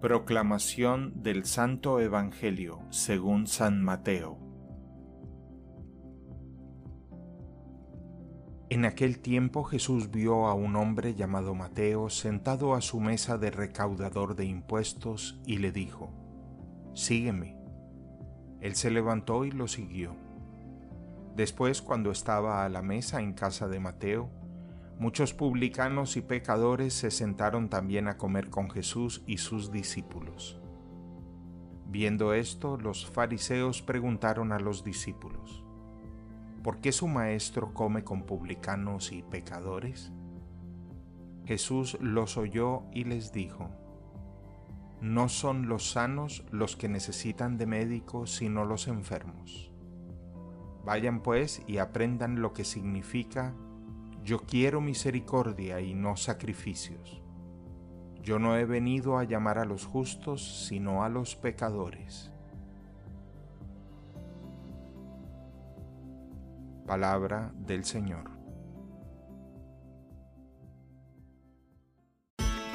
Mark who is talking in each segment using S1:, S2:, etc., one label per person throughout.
S1: Proclamación del Santo Evangelio según San Mateo. En aquel tiempo Jesús vio a un hombre llamado Mateo sentado a su mesa de recaudador de impuestos y le dijo, Sígueme. Él se levantó y lo siguió. Después, cuando estaba a la mesa en casa de Mateo, Muchos publicanos y pecadores se sentaron también a comer con Jesús y sus discípulos. Viendo esto, los fariseos preguntaron a los discípulos, ¿por qué su maestro come con publicanos y pecadores? Jesús los oyó y les dijo, No son los sanos los que necesitan de médico, sino los enfermos. Vayan pues y aprendan lo que significa yo quiero misericordia y no sacrificios. Yo no he venido a llamar a los justos, sino a los pecadores. Palabra del Señor.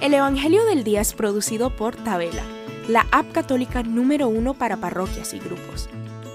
S2: El Evangelio del Día es producido por Tabela, la app católica número uno para parroquias y grupos.